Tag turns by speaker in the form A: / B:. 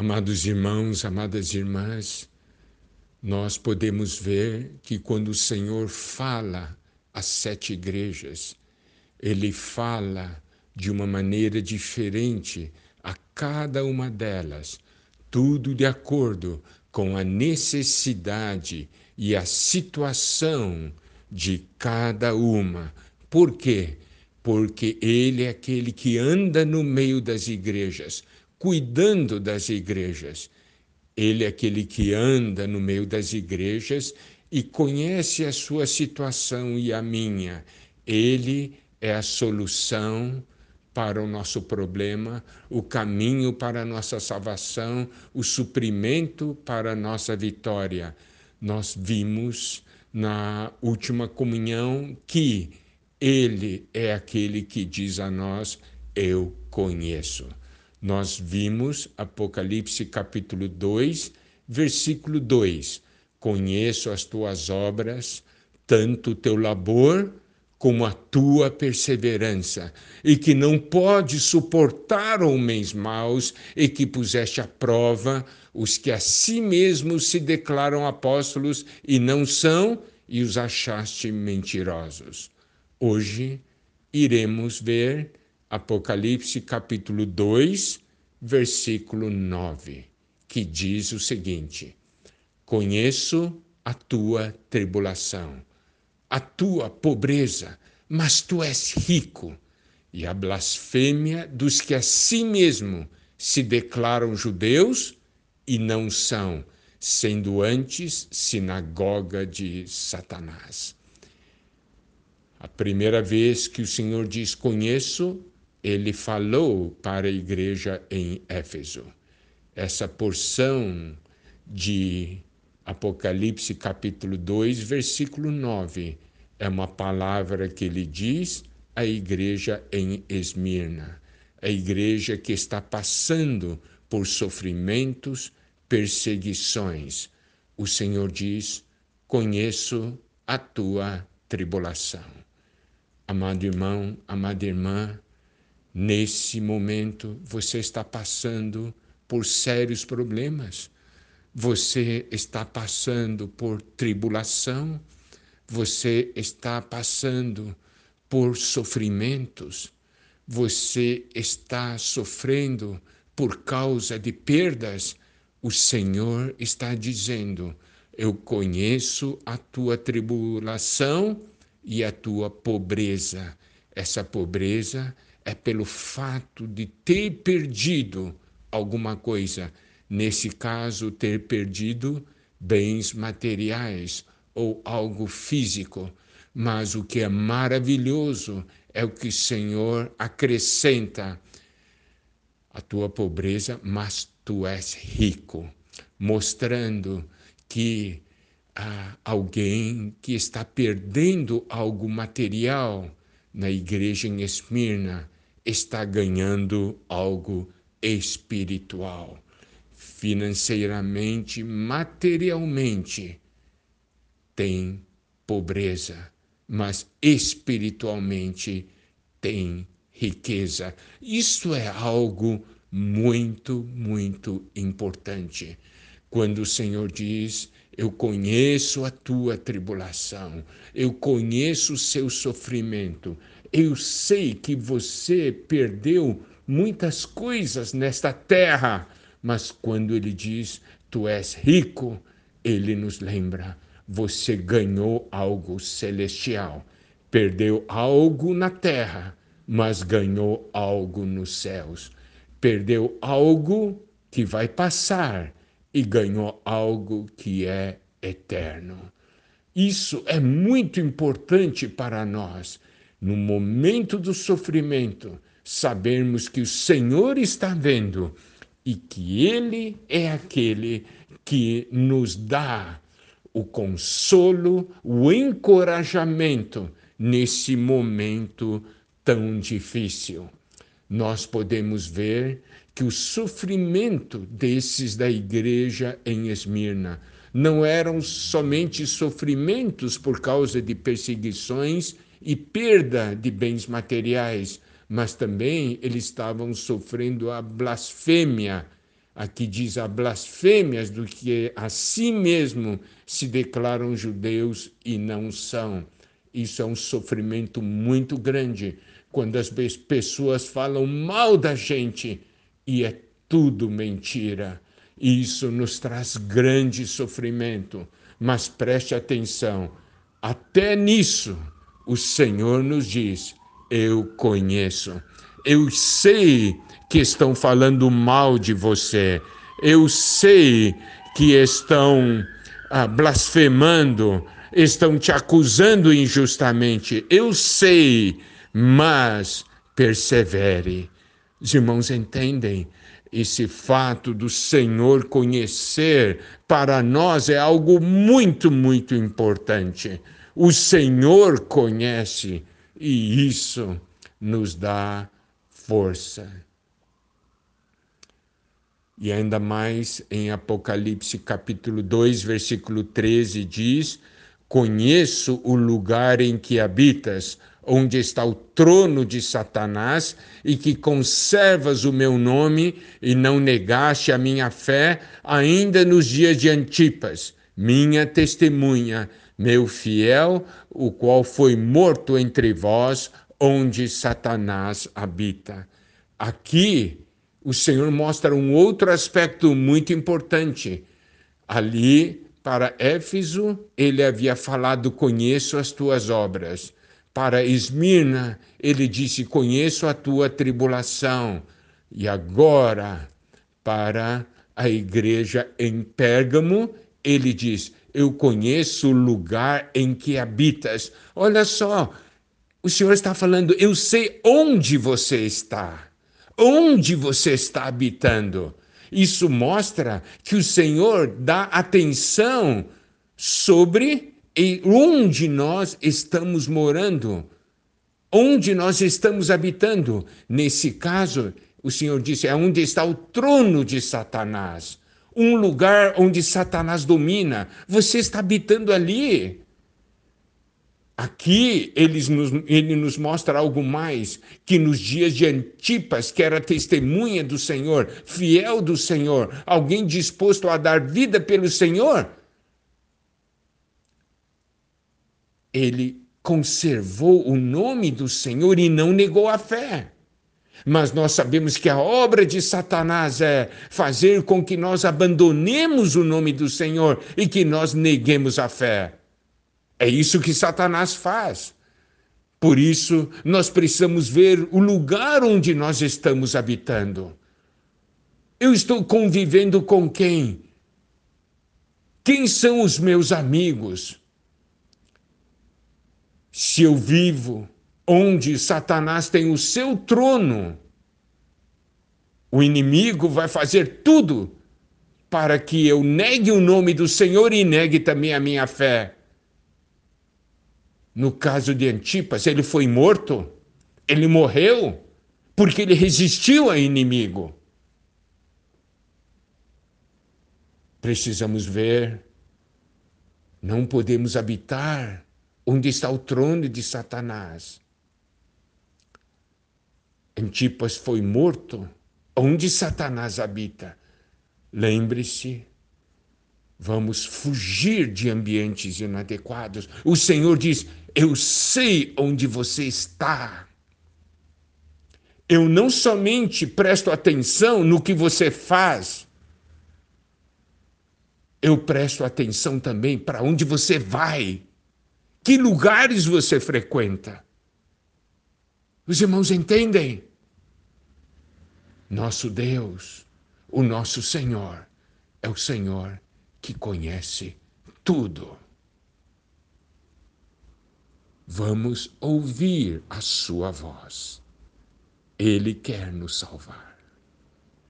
A: Amados irmãos, amadas irmãs, nós podemos ver que quando o Senhor fala às sete igrejas, ele fala de uma maneira diferente a cada uma delas, tudo de acordo com a necessidade e a situação de cada uma. Por quê? Porque ele é aquele que anda no meio das igrejas, cuidando das igrejas. Ele é aquele que anda no meio das igrejas e conhece a sua situação e a minha. Ele é a solução para o nosso problema, o caminho para a nossa salvação, o suprimento para a nossa vitória. Nós vimos na última comunhão que Ele é aquele que diz a nós: Eu conheço. Nós vimos Apocalipse capítulo 2, versículo 2: Conheço as tuas obras, tanto o teu labor como a tua perseverança, e que não pode suportar homens maus, e que puseste à prova os que a si mesmos se declaram apóstolos e não são, e os achaste mentirosos. Hoje iremos ver Apocalipse capítulo 2, versículo 9, que diz o seguinte: Conheço a tua tribulação a tua pobreza, mas tu és rico, e a blasfêmia dos que a si mesmo se declaram judeus e não são, sendo antes sinagoga de Satanás. A primeira vez que o Senhor diz conheço, ele falou para a igreja em Éfeso. Essa porção de Apocalipse capítulo 2, versículo 9, é uma palavra que ele diz à igreja em Esmirna, a igreja que está passando por sofrimentos, perseguições. O Senhor diz: Conheço a tua tribulação. Amado irmão, amada irmã, nesse momento você está passando por sérios problemas. Você está passando por tribulação, você está passando por sofrimentos, você está sofrendo por causa de perdas, o Senhor está dizendo: Eu conheço a tua tribulação e a tua pobreza. Essa pobreza é pelo fato de ter perdido alguma coisa nesse caso, ter perdido bens materiais ou algo físico. Mas o que é maravilhoso é o que o Senhor acrescenta. A tua pobreza, mas tu és rico, mostrando que ah, alguém que está perdendo algo material na igreja em Esmirna está ganhando algo espiritual financeiramente, materialmente, tem pobreza, mas espiritualmente tem riqueza. Isso é algo muito, muito importante. Quando o Senhor diz: Eu conheço a tua tribulação, eu conheço o seu sofrimento, eu sei que você perdeu muitas coisas nesta terra mas quando ele diz tu és rico, ele nos lembra: você ganhou algo celestial, perdeu algo na terra, mas ganhou algo nos céus. Perdeu algo que vai passar e ganhou algo que é eterno. Isso é muito importante para nós. No momento do sofrimento, sabermos que o Senhor está vendo e que Ele é aquele que nos dá o consolo, o encorajamento nesse momento tão difícil. Nós podemos ver que o sofrimento desses da igreja em Esmirna não eram somente sofrimentos por causa de perseguições e perda de bens materiais, mas também eles estavam sofrendo a blasfêmia Aqui diz a blasfêmias do que a si mesmo se declaram judeus e não são. Isso é um sofrimento muito grande quando as pessoas falam mal da gente e é tudo mentira. Isso nos traz grande sofrimento. Mas preste atenção, até nisso o Senhor nos diz: Eu conheço, eu sei que estão falando mal de você, eu sei que estão ah, blasfemando, estão te acusando injustamente, eu sei, mas persevere. Os irmãos entendem? Esse fato do Senhor conhecer para nós é algo muito, muito importante. O Senhor conhece e isso nos dá força. E ainda mais em Apocalipse capítulo 2, versículo 13 diz: Conheço o lugar em que habitas, onde está o trono de Satanás, e que conservas o meu nome e não negaste a minha fé, ainda nos dias de Antipas, minha testemunha, meu fiel, o qual foi morto entre vós, onde Satanás habita. Aqui, o Senhor mostra um outro aspecto muito importante. Ali, para Éfeso, ele havia falado: Conheço as tuas obras para Esmirna, ele disse: Conheço a tua tribulação. E agora, para a igreja em Pérgamo, ele diz: Eu conheço o lugar em que habitas. Olha só, o Senhor está falando: Eu sei onde você está, onde você está habitando. Isso mostra que o Senhor dá atenção sobre e onde nós estamos morando, onde nós estamos habitando. Nesse caso, o Senhor disse: é onde está o trono de Satanás, um lugar onde Satanás domina. Você está habitando ali. Aqui nos, ele nos mostra algo mais, que nos dias de Antipas, que era testemunha do Senhor, fiel do Senhor, alguém disposto a dar vida pelo Senhor, ele conservou o nome do Senhor e não negou a fé. Mas nós sabemos que a obra de Satanás é fazer com que nós abandonemos o nome do Senhor e que nós neguemos a fé. É isso que Satanás faz. Por isso, nós precisamos ver o lugar onde nós estamos habitando. Eu estou convivendo com quem? Quem são os meus amigos? Se eu vivo onde Satanás tem o seu trono, o inimigo vai fazer tudo para que eu negue o nome do Senhor e negue também a minha fé. No caso de Antipas, ele foi morto, ele morreu porque ele resistiu ao inimigo. Precisamos ver, não podemos habitar onde está o trono de Satanás. Antipas foi morto, onde Satanás habita. Lembre-se, vamos fugir de ambientes inadequados. O Senhor diz: Eu sei onde você está. Eu não somente presto atenção no que você faz, eu presto atenção também para onde você vai. Que lugares você frequenta? Os irmãos entendem? Nosso Deus, o nosso Senhor, é o Senhor que conhece tudo. Vamos ouvir a Sua voz. Ele quer nos salvar.